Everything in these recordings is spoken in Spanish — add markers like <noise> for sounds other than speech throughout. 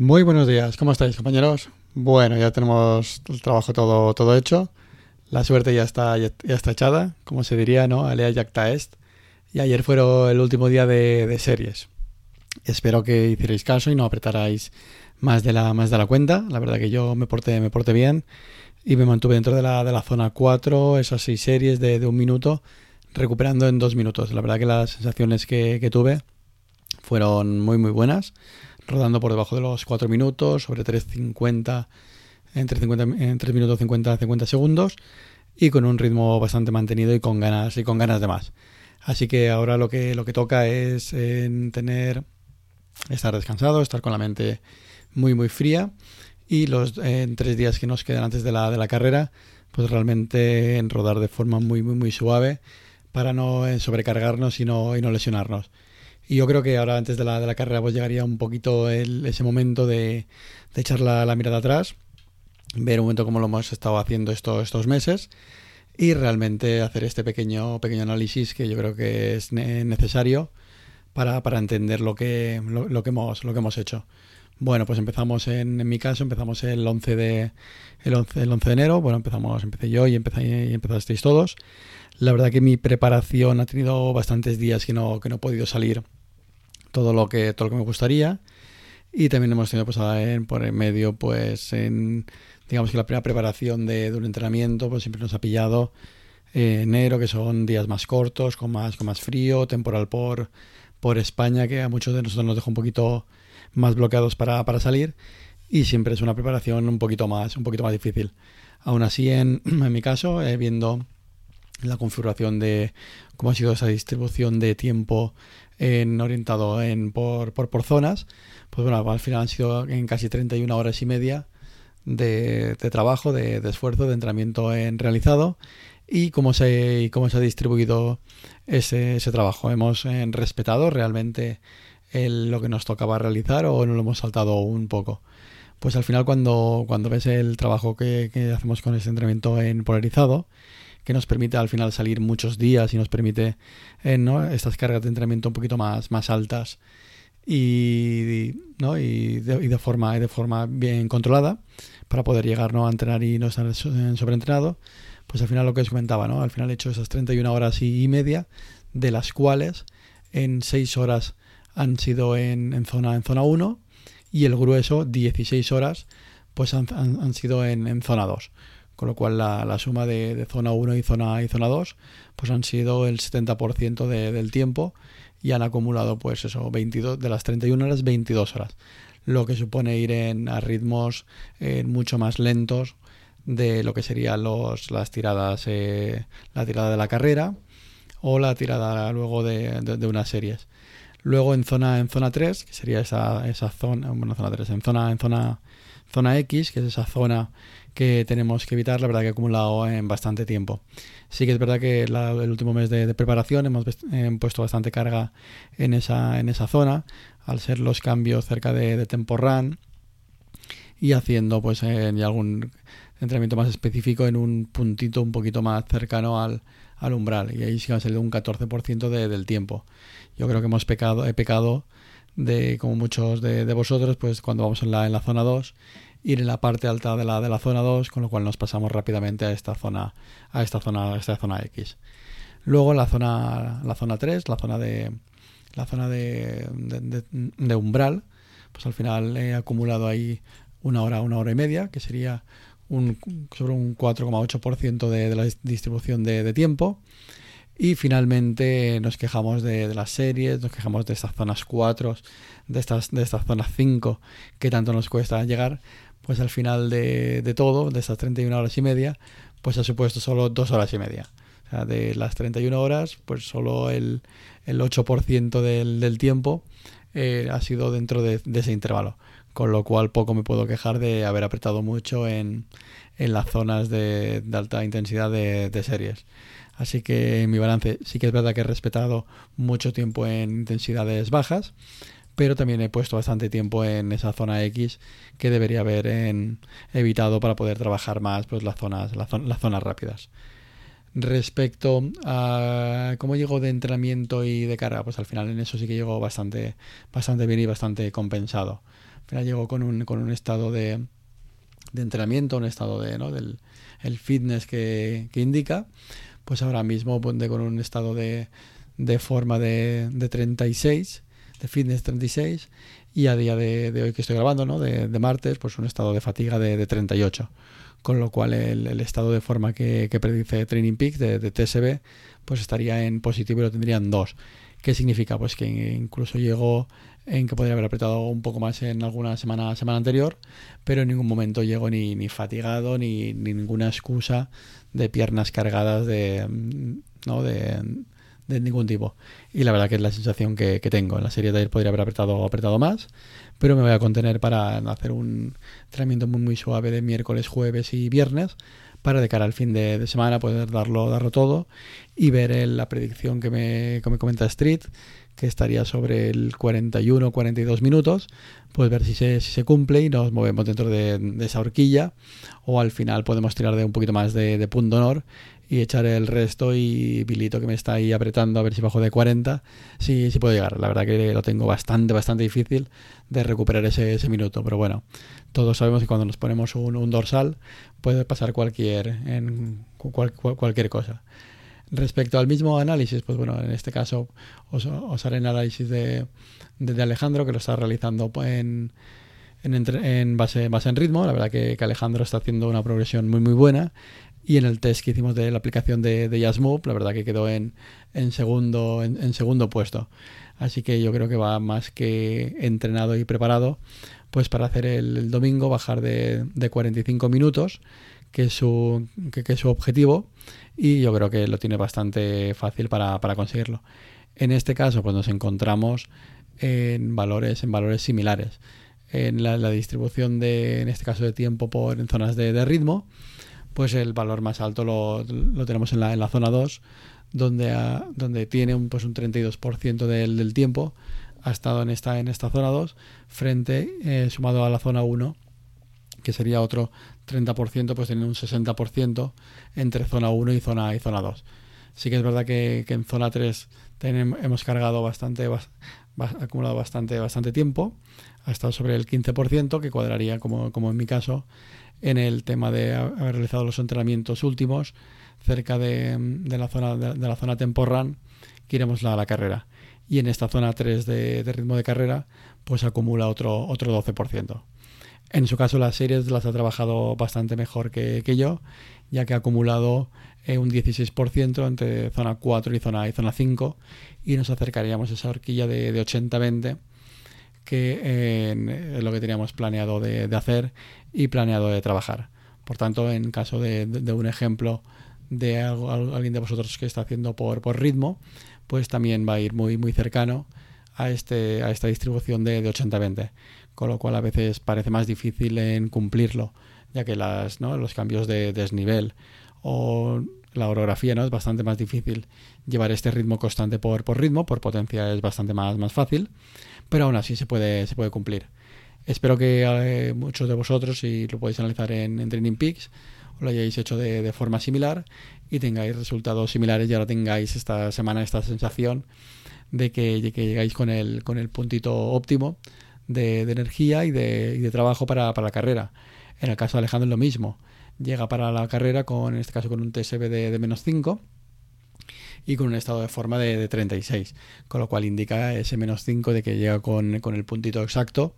Muy buenos días, ¿cómo estáis compañeros? Bueno, ya tenemos el trabajo todo, todo hecho. La suerte ya está, ya, está echada, como se diría, ¿no? Alea jacta est. Y ayer fue el último día de, series. Espero que hicierais caso y no apretarais más de la, más de la cuenta. La verdad que yo me porté, me porté bien y me mantuve dentro de la, de la zona 4, esas seis series de, de, un minuto, recuperando en dos minutos. La verdad que las sensaciones que, que tuve fueron muy, muy buenas rodando por debajo de los 4 minutos, sobre 3.50, entre 50, en 3 minutos 50 50 segundos y con un ritmo bastante mantenido y con ganas y con ganas de más. Así que ahora lo que lo que toca es tener estar descansado, estar con la mente muy muy fría y los en tres días que nos quedan antes de la, de la carrera, pues realmente en rodar de forma muy muy muy suave para no sobrecargarnos y no, y no lesionarnos. Y yo creo que ahora antes de la, de la carrera pues llegaría un poquito ese momento de, echar la, mirada atrás, ver un momento cómo lo hemos estado haciendo estos, estos meses y realmente hacer este pequeño, pequeño análisis que yo creo que es necesario para, entender lo que, lo, que hemos, lo que hemos hecho. Bueno, pues empezamos en, en mi caso, empezamos el 11 de, el 11, el 11 de enero, bueno, empezamos, empecé yo y, empecé, y empezasteis todos. La verdad que mi preparación ha tenido bastantes días que no, que no he podido salir todo lo que todo lo que me gustaría. Y también hemos tenido pues en, por el medio pues en digamos que la primera preparación de, un entrenamiento pues siempre nos ha pillado eh, enero que son días más cortos con más con más frío temporal por por España que a muchos de nosotros nos deja un poquito más bloqueados para, para salir. Y siempre es una preparación un poquito más un poquito más difícil. Aún así en, <clears throat> en mi caso eh, viendo la configuración de cómo ha sido esa distribución de tiempo en, orientado en, por, por, por, zonas, pues bueno, al final han sido en casi 31 horas y media de, trabajo, de, esfuerzo, de entrenamiento en realizado y cómo se, cómo se ha distribuido ese, ese trabajo. Hemos eh, respetado realmente lo que nos tocaba realizar o no lo hemos saltado un poco. Pues al final cuando, cuando ves el trabajo que hacemos con ese entrenamiento en polarizado, que nos permite al final salir muchos días y nos permite eh, ¿no? estas cargas de entrenamiento un poquito más, más altas y, ¿no? y, de, y de forma, forma bien controlada para poder llegar ¿no? a entrenar y no estar sobreentrenado, pues al final lo que os comentaba, ¿no? al final he hecho esas 31 horas y, media, de las cuales en 6 horas han sido en, en, zona en zona 1 y el grueso 16 horas pues han, han, han sido en, en zona 2 con lo cual la, la suma de, de, zona 1 y zona, y zona 2 pues han sido el 70% de, del tiempo y han acumulado pues eso, 22, de las 31 horas, 22 horas, lo que supone ir en, a ritmos eh, mucho más lentos de lo que serían los, las tiradas, eh, la tirada de la carrera o la tirada luego de, de, de, unas series. Luego en zona, en zona 3, que sería esa, esa zona, bueno, zona 3, en zona, en zona, zona X, que es esa zona que tenemos que evitar, la verdad que he acumulado en bastante tiempo. Sí que es verdad que el último mes de, preparación hemos eh, puesto bastante carga en esa, en esa zona, al ser los cambios cerca de, de tempo run y haciendo pues en algún entrenamiento más específico en un puntito un poquito más cercano al, al umbral y ahí sí que ha salido un 14% de, del tiempo. Yo creo que hemos pecado, he pecado de como muchos de, de vosotros pues cuando vamos en la, en la zona 2 ir en la parte alta de la, de la zona 2, con lo cual nos pasamos rápidamente a esta zona, a esta zona, a esta zona X. Luego la zona, la zona 3, la zona de la zona de, de, de, umbral, pues al final he acumulado ahí una hora, una hora y media, que sería un, sobre un 4,8% de, de la distribución de, tiempo. Y finalmente nos quejamos de, de, las series, nos quejamos de estas zonas 4, de estas, de estas zonas 5 que tanto nos cuesta llegar, pues al final de, de todo, de esas 31 horas y media, pues ha supuesto solo 2 horas y media. O sea, de las 31 horas, pues solo el, el 8% del, del tiempo eh, ha sido dentro de, de, ese intervalo. Con lo cual poco me puedo quejar de haber apretado mucho en, en las zonas de, de alta intensidad de, de series. Así que mi balance sí que es verdad que he respetado mucho tiempo en intensidades bajas, pero también he puesto bastante tiempo en esa zona X que debería haber evitado para poder trabajar más pues las zonas, las, zonas rápidas. Respecto a cómo llego de entrenamiento y de carga, pues al final en eso sí que llego bastante, bastante bien y bastante compensado. Al final llegó con un, con un estado de, de entrenamiento, un estado de, ¿no? del el fitness que, indica, pues ahora mismo ponte con un estado de, de forma de, de 36, de fitness 36, y a día de, hoy que estoy grabando, ¿no? de, martes, pues un estado de fatiga de, de 38. Con lo cual el, estado de forma que, predice Training Peak de, de, TSB pues estaría en positivo y lo tendrían 2. ¿Qué significa? Pues que incluso llegó en que podría haber apretado un poco más en alguna semana, semana anterior, pero en ningún momento llegó ni, ni fatigado ni, ni ninguna excusa de piernas cargadas de, ¿no? de, de ningún tipo. Y la verdad que es la sensación que, tengo. En la serie de ayer podría haber apretado, apretado más, pero me voy a contener para hacer un entrenamiento muy, muy suave de miércoles, jueves y viernes para de cara al fin de, semana poder darlo, darlo todo y ver el, la predicción que me, que me comenta Street, que estaría sobre el 41-42 minutos, pues ver si se, si se cumple y nos movemos dentro de, de, esa horquilla o al final podemos tirar de un poquito más de, de punto honor y echar el resto y Bilito que me está ahí apretando a ver si bajo de 40, si, si puedo llegar. La verdad que lo tengo bastante, bastante difícil de recuperar ese, ese minuto, pero bueno, todos sabemos que cuando nos ponemos un, dorsal puede pasar cualquier, en cual, cual, cualquier cosa. Respecto al mismo análisis, pues bueno, en este caso os, haré el análisis de, de, Alejandro, que lo está realizando en, en, en base, base en ritmo. La verdad que, Alejandro está haciendo una progresión muy, muy buena. Y en el test que hicimos de la aplicación de, de la verdad que quedó en, en segundo, en, segundo puesto. Así que yo creo que va más que entrenado y preparado pues para hacer el, domingo, bajar de, de, 45 minutos, que es, su, que, su objetivo, y yo creo que lo tiene bastante fácil para, para conseguirlo. En este caso, pues nos encontramos en valores, en valores similares. En la, distribución de, en este caso, de tiempo por en zonas de ritmo, pues el valor más alto lo, lo tenemos en la, en la zona 2, donde, a, donde tiene un, pues un 32% del, tiempo ha estado en esta, en esta zona 2, frente, eh, sumado a la zona 1, que sería otro 30%, pues tiene un 60% entre zona 1 y zona, y zona 2. Sí que es verdad que, en zona 3 tenemos, hemos cargado bastante, bas, acumulado bastante, bastante tiempo, ha estado sobre el 15%, que cuadraría, como en mi caso, en el tema de haber realizado los entrenamientos últimos cerca de, la zona de, la zona tempo run que iremos a la, carrera y en esta zona 3 de, de, ritmo de carrera pues acumula otro, otro 12%. En su caso las series las ha trabajado bastante mejor que, que yo, ya que ha acumulado eh, un 16% entre zona 4 y zona, y zona 5 y nos acercaríamos a esa horquilla de, de 80-20 que lo que teníamos planeado de, hacer y planeado de trabajar. Por tanto, en caso de, un ejemplo de algo, alguien de vosotros que está haciendo por, ritmo, pues también va a ir muy, muy cercano a, este, a esta distribución de, de 80-20, con lo cual a veces parece más difícil en cumplirlo, ya que los cambios de desnivel o la orografía ¿no? es bastante más difícil llevar este ritmo constante por, por ritmo, por potencia es bastante más fácil, pero aún así se puede, se puede cumplir. Espero que eh, muchos de vosotros, si lo podéis analizar en, Training Peaks, lo hayáis hecho de, forma similar y tengáis resultados similares y ahora tengáis esta semana esta sensación de que, que llegáis con el, con el puntito óptimo de, energía y de, y de trabajo para, para, la carrera. En el caso de Alejandro es lo mismo. Llega para la carrera con, en este caso, con un TSB de, de menos 5 y con un estado de forma de, de 36, con lo cual indica ese menos 5 de que llega con, con el puntito exacto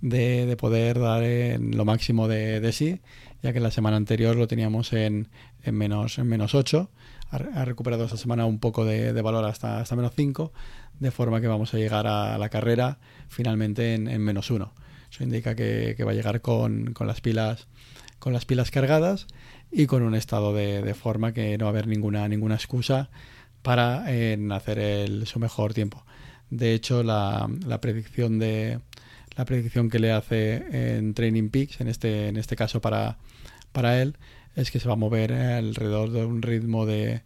de, de poder dar en lo máximo de, de sí ya que la semana anterior lo teníamos en, en, menos, en menos 8. Ha, recuperado esta semana un poco de, valor hasta, hasta menos 5, de forma que vamos a llegar a la carrera finalmente en, en menos 1. Eso indica que, que va a llegar con, con, las pilas, con las pilas cargadas y con un estado de, de forma que no va a haber ninguna, ninguna excusa para en hacer el, su mejor tiempo. De hecho, la, la predicción de, la predicción que le hace en Training Peaks, en este, en este caso para, para él, es que se va a mover alrededor de un ritmo de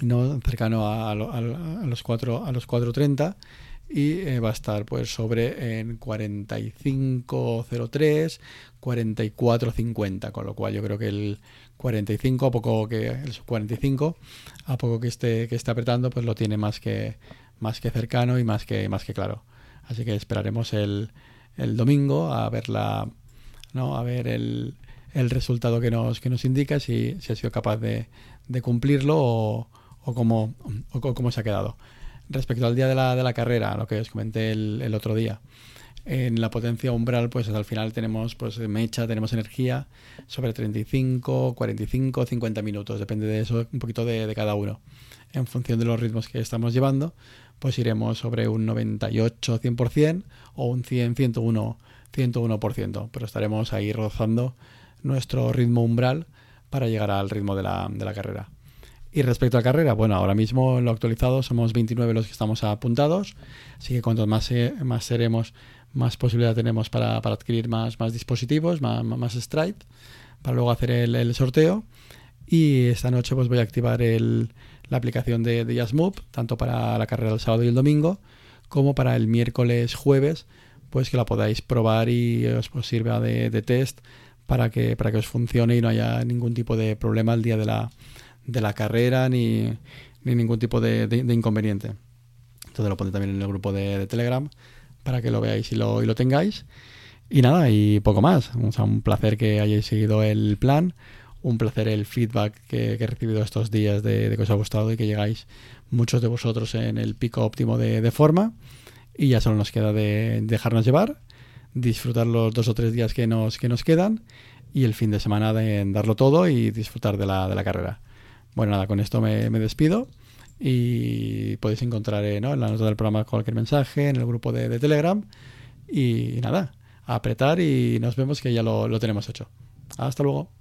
no cercano a, a, a los 4 a los 4.30 y eh, va a estar pues sobre en 45.03 44.50 con lo cual yo creo que el 45 a poco que el 45 a poco que esté que esté apretando pues lo tiene más que más que cercano y más que más que claro Así que esperaremos el, el domingo a ver la, ¿no? a ver el, el resultado que nos, que nos indica, si, si ha sido capaz de, de cumplirlo o, o, o cómo se ha quedado. Respecto al día de la, de la carrera, lo que os comenté el, el otro día, en la potencia umbral, pues al final tenemos pues mecha, tenemos energía sobre 35, 45, 50 minutos, depende de eso, un poquito de, de, cada uno. En función de los ritmos que estamos llevando, pues iremos sobre un 98, 100% o un 100, 101, 101%, pero estaremos ahí rozando nuestro ritmo umbral para llegar al ritmo de la, de la carrera. Y respecto a carrera, bueno, ahora mismo lo actualizado somos 29 los que estamos apuntados, así que cuanto más, más seremos, más posibilidad tenemos para, para adquirir más, más dispositivos, más, más Stripe, para luego hacer el, sorteo. Y esta noche pues voy a activar el, la aplicación de, de tanto para la carrera del sábado y el domingo, como para el miércoles, jueves, pues que la podáis probar y os sirva de, de test para que, para que os funcione y no haya ningún tipo de problema el día de la, de la carrera ni, ni ningún tipo de, de, inconveniente. Entonces lo pondré también en el grupo de, de Telegram para que lo veáis y lo, y lo, tengáis. Y nada, y poco más. Un placer que hayáis seguido el plan. Un placer el feedback que, he recibido estos días de, que os ha gustado y que llegáis muchos de vosotros en el pico óptimo de, de forma. Y ya solo nos queda de dejarnos llevar, disfrutar los dos o tres días que nos, que nos quedan y el fin de semana de darlo todo y disfrutar de la, de la carrera. Bueno, nada, con esto me, despido y podéis encontrar eh, en la nota del programa cualquier mensaje, en el grupo de, Telegram y nada, apretar y nos vemos que ya lo, lo tenemos hecho. Hasta luego.